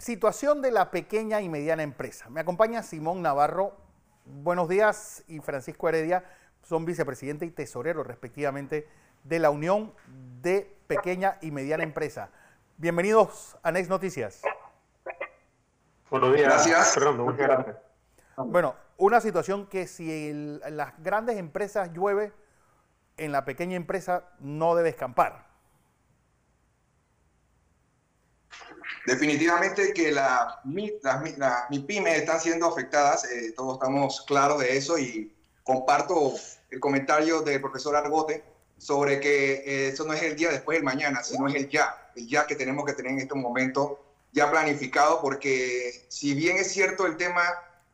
Situación de la pequeña y mediana empresa. Me acompaña Simón Navarro. Buenos días y Francisco Heredia son vicepresidente y tesorero respectivamente de la Unión de Pequeña y Mediana Empresa. Bienvenidos a Next Noticias. Buenos días. Gracias. Fernando, muchas gracias. Bueno, una situación que si el- las grandes empresas llueve, en la pequeña empresa no debe escampar. Definitivamente que la, las las están siendo afectadas, eh, todos estamos claros de eso y comparto el comentario del profesor Argote sobre que eh, eso no es el día después del mañana, sino es el ya, el ya que tenemos que tener en este momento ya planificado, porque si bien es cierto el tema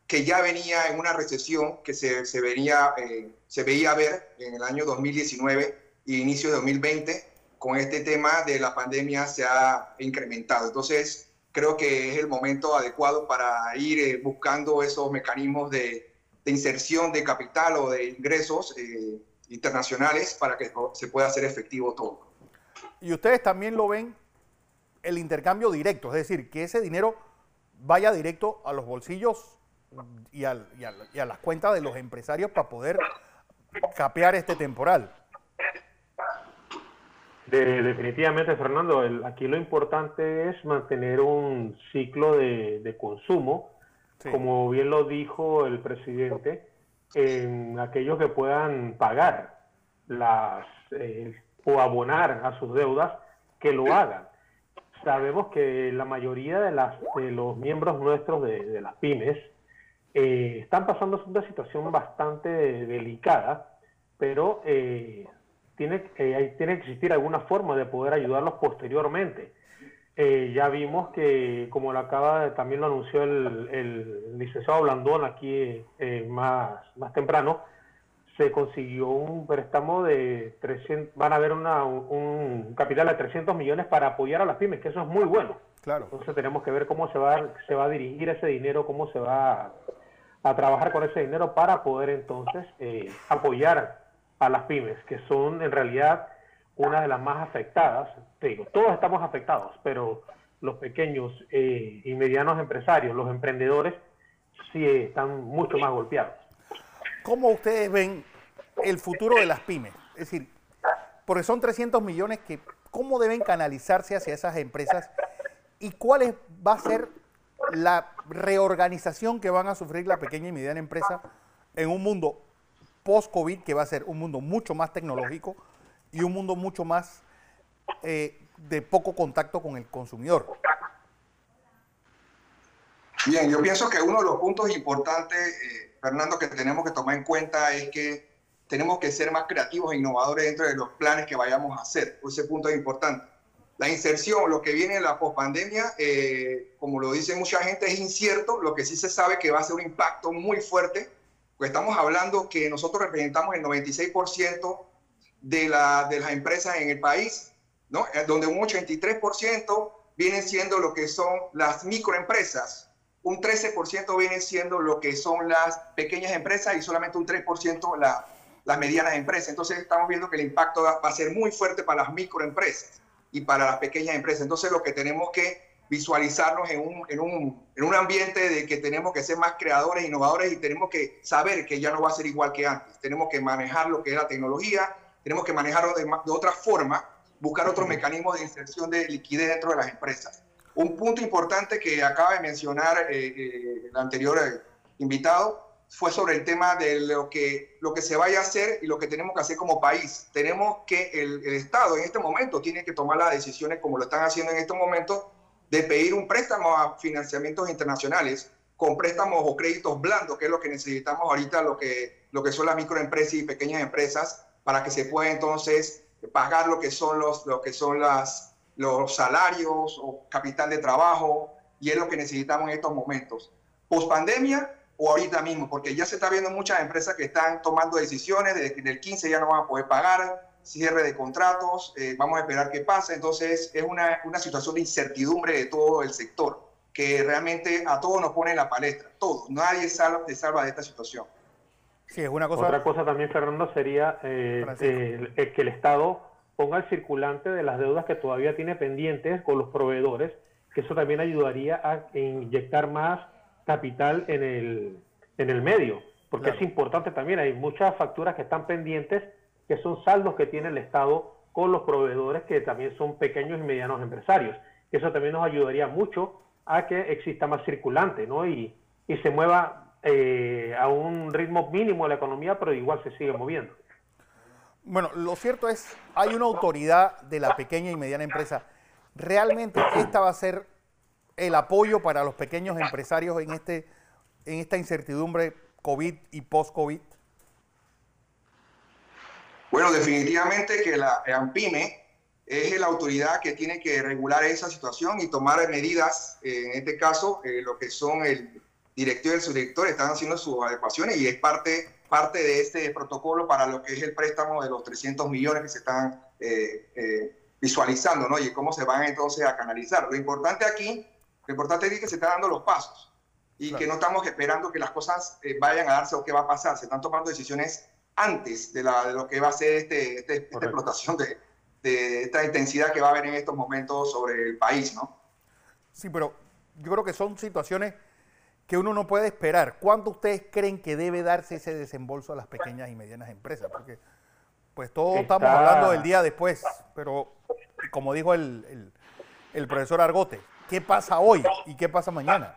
que ya venía en una recesión que se, se, venía, eh, se veía ver en el año 2019 e inicio de 2020, con este tema de la pandemia se ha incrementado. Entonces, creo que es el momento adecuado para ir eh, buscando esos mecanismos de, de, inserción de capital o de ingresos eh, internacionales para que se pueda hacer efectivo todo. Y ustedes también lo ven el intercambio directo, es decir, que ese dinero vaya directo a los bolsillos y, al, y, a, y a las cuentas de los empresarios para poder capear este temporal. De, definitivamente, Fernando, el, aquí lo importante es mantener un ciclo de, de consumo, sí. como bien lo dijo el presidente, en aquellos que puedan pagar las eh, o abonar a sus deudas, que lo hagan. Sabemos que la mayoría de, las, de los miembros nuestros de, de las pymes eh, están pasando una situación bastante delicada, pero eh, tiene, eh, tiene que existir alguna forma de poder ayudarlos posteriormente. Eh, ya vimos que, como lo acaba de, también lo anunció el, el licenciado Blandón aquí eh, más, más temprano, se consiguió un préstamo de 300, van a haber una, un, un, capital de 300 millones para apoyar a las pymes, que eso es muy bueno. Claro. Entonces tenemos que ver cómo se va, se va a dirigir ese dinero, cómo se va a, a trabajar con ese dinero para poder entonces eh, apoyar a las pymes, que son en realidad una de las más afectadas. Te digo, todos estamos afectados, pero los pequeños eh, y medianos empresarios, los emprendedores, sí están mucho más golpeados. ¿Cómo ustedes ven el futuro de las pymes? Es decir, porque son 300 millones que, ¿cómo deben canalizarse hacia esas empresas? ¿Y cuál va a ser la reorganización que van a sufrir la pequeña y mediana empresa en un mundo post-COVID que va a ser un mundo mucho más tecnológico y un mundo mucho más eh, de poco contacto con el consumidor. Bien, yo pienso que uno de los puntos importantes, eh, Fernando, que tenemos que tomar en cuenta es que tenemos que ser más creativos e innovadores dentro de los planes que vayamos a hacer. Ese punto es importante. La inserción, lo que viene en la pospandemia, eh, como lo dice mucha gente, es incierto. Lo que sí se sabe que va a ser un impacto muy fuerte pues estamos hablando que nosotros representamos el 96% de, la, de las empresas en el país, ¿no? donde un 83% vienen siendo lo que son las microempresas, un 13% vienen siendo lo que son las pequeñas empresas y solamente un 3% la, las medianas empresas. Entonces estamos viendo que el impacto va a ser muy fuerte para las microempresas y para las pequeñas empresas. Entonces lo que tenemos que visualizarnos en un, en, un, en un ambiente de que tenemos que ser más creadores, innovadores y tenemos que saber que ya no va a ser igual que antes. Tenemos que manejar lo que es la tecnología, tenemos que manejarlo de, de otra forma, buscar otros mecanismos de inserción de liquidez dentro de las empresas. Un punto importante que acaba de mencionar eh, eh, el anterior eh, invitado fue sobre el tema de lo que, lo que se vaya a hacer y lo que tenemos que hacer como país. Tenemos que el, el Estado en este momento tiene que tomar las decisiones como lo están haciendo en estos momentos de pedir un préstamo a financiamientos internacionales con préstamos o créditos blandos, que es lo que necesitamos ahorita, lo que, lo que son las microempresas y pequeñas empresas, para que se pueda entonces pagar lo que son los, lo que son las, los salarios o capital de trabajo, y es lo que necesitamos en estos momentos. Post pandemia o ahorita mismo, porque ya se está viendo muchas empresas que están tomando decisiones de que del 15 ya no van a poder pagar, cierre de contratos, eh, vamos a esperar qué pasa. Entonces es una, una, situación de incertidumbre de todo el sector, que realmente a todos nos pone en la palestra, todos, nadie salva, se salva de esta situación. Sí, es una cosa... Otra cosa también, Fernando, sería eh, eh, eh, que el Estado ponga el circulante de las deudas que todavía tiene pendientes con los proveedores, que eso también ayudaría a inyectar más capital en el, en el medio, porque es importante también, hay muchas facturas que están pendientes, que son saldos que tiene el Estado con los proveedores que también son pequeños y medianos empresarios. Eso también nos ayudaría mucho a que exista más circulante, ¿no? Y, y se mueva eh, a un ritmo mínimo la economía, pero igual se sigue moviendo. Bueno, lo cierto es, hay una autoridad de la pequeña y mediana empresa. ¿Realmente esta va a ser el apoyo para los pequeños empresarios en, este, en esta incertidumbre COVID y post-COVID? Bueno, definitivamente que la AMPIME es la autoridad que tiene que regular esa situación y tomar medidas, en este caso, eh, lo que son el director y el subdirector están haciendo sus adecuaciones y es parte, parte de este protocolo para lo que es el préstamo de los 300 millones que se están eh, eh, visualizando, ¿no? Y cómo se van entonces a canalizar. Lo importante aquí, lo importante es que se están dando los pasos y que no estamos esperando que las cosas eh, vayan a darse o qué va a pasar. Se están tomando decisiones antes de, la, de lo que va a ser este, este esta explotación de, de esta intensidad que va a haber en estos momentos sobre el país, ¿no? Sí, pero yo creo que son situaciones que uno no puede esperar. ¿Cuánto ustedes creen que debe darse ese desembolso a las pequeñas y medianas empresas? Porque pues todos estamos hablando del día después, pero como dijo el, el, profesor Argote, ¿qué pasa hoy y qué pasa mañana?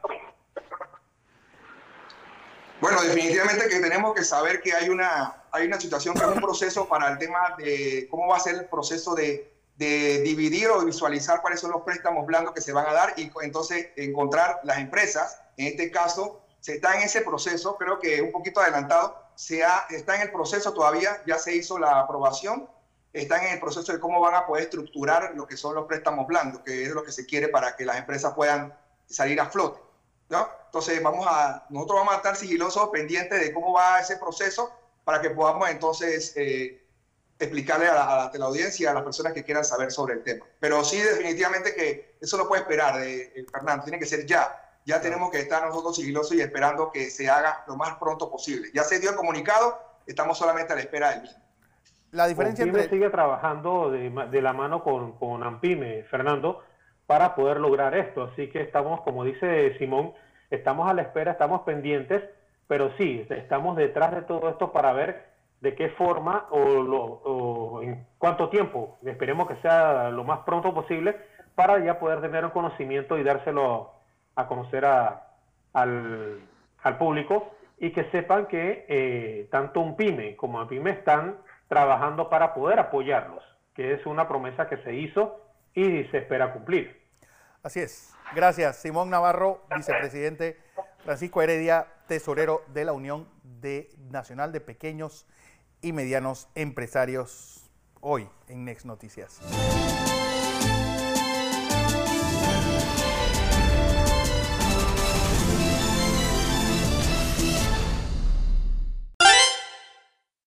Bueno, definitivamente que tenemos que saber que hay una, hay una situación que es un proceso para el tema de cómo va a ser el proceso de, de dividir o visualizar cuáles son los préstamos blandos que se van a dar y entonces encontrar las empresas en este caso, se está en ese proceso, creo que un poquito adelantado, se está en el proceso todavía, ya se hizo la aprobación, están en el proceso de cómo van a poder estructurar lo que son los préstamos blandos, que es lo que se quiere para que las empresas puedan salir a flote. ¿no? Entonces, vamos a, nosotros vamos a estar sigilosos, pendientes de cómo va ese proceso para que podamos entonces eh, explicarle a la, a la, audiencia, a las personas que quieran saber sobre el tema. Pero sí, definitivamente que eso no puede esperar, de, eh, Fernando, tiene que ser ya ya tenemos que estar nosotros sigilosos y esperando que se haga lo más pronto posible. Ya se dio el comunicado, estamos solamente a la espera del mismo. La diferencia entre... sigue trabajando de, de, la mano con, con Ampime, Fernando, para poder lograr esto. Así que estamos, como dice Simón, estamos a la espera, estamos pendientes, pero sí, estamos detrás de todo esto para ver de qué forma o, en cuánto tiempo, esperemos que sea lo más pronto posible, para ya poder tener un conocimiento y dárselo a conocer al, público y que sepan que eh, tanto un pyme como pyme están trabajando para poder apoyarlos, que es una promesa que se hizo y se espera cumplir. Así es. Gracias, Simón Navarro, vicepresidente, Francisco Heredia, tesorero de la Unión de Nacional de Pequeños y Medianos Empresarios, hoy en Next Noticias.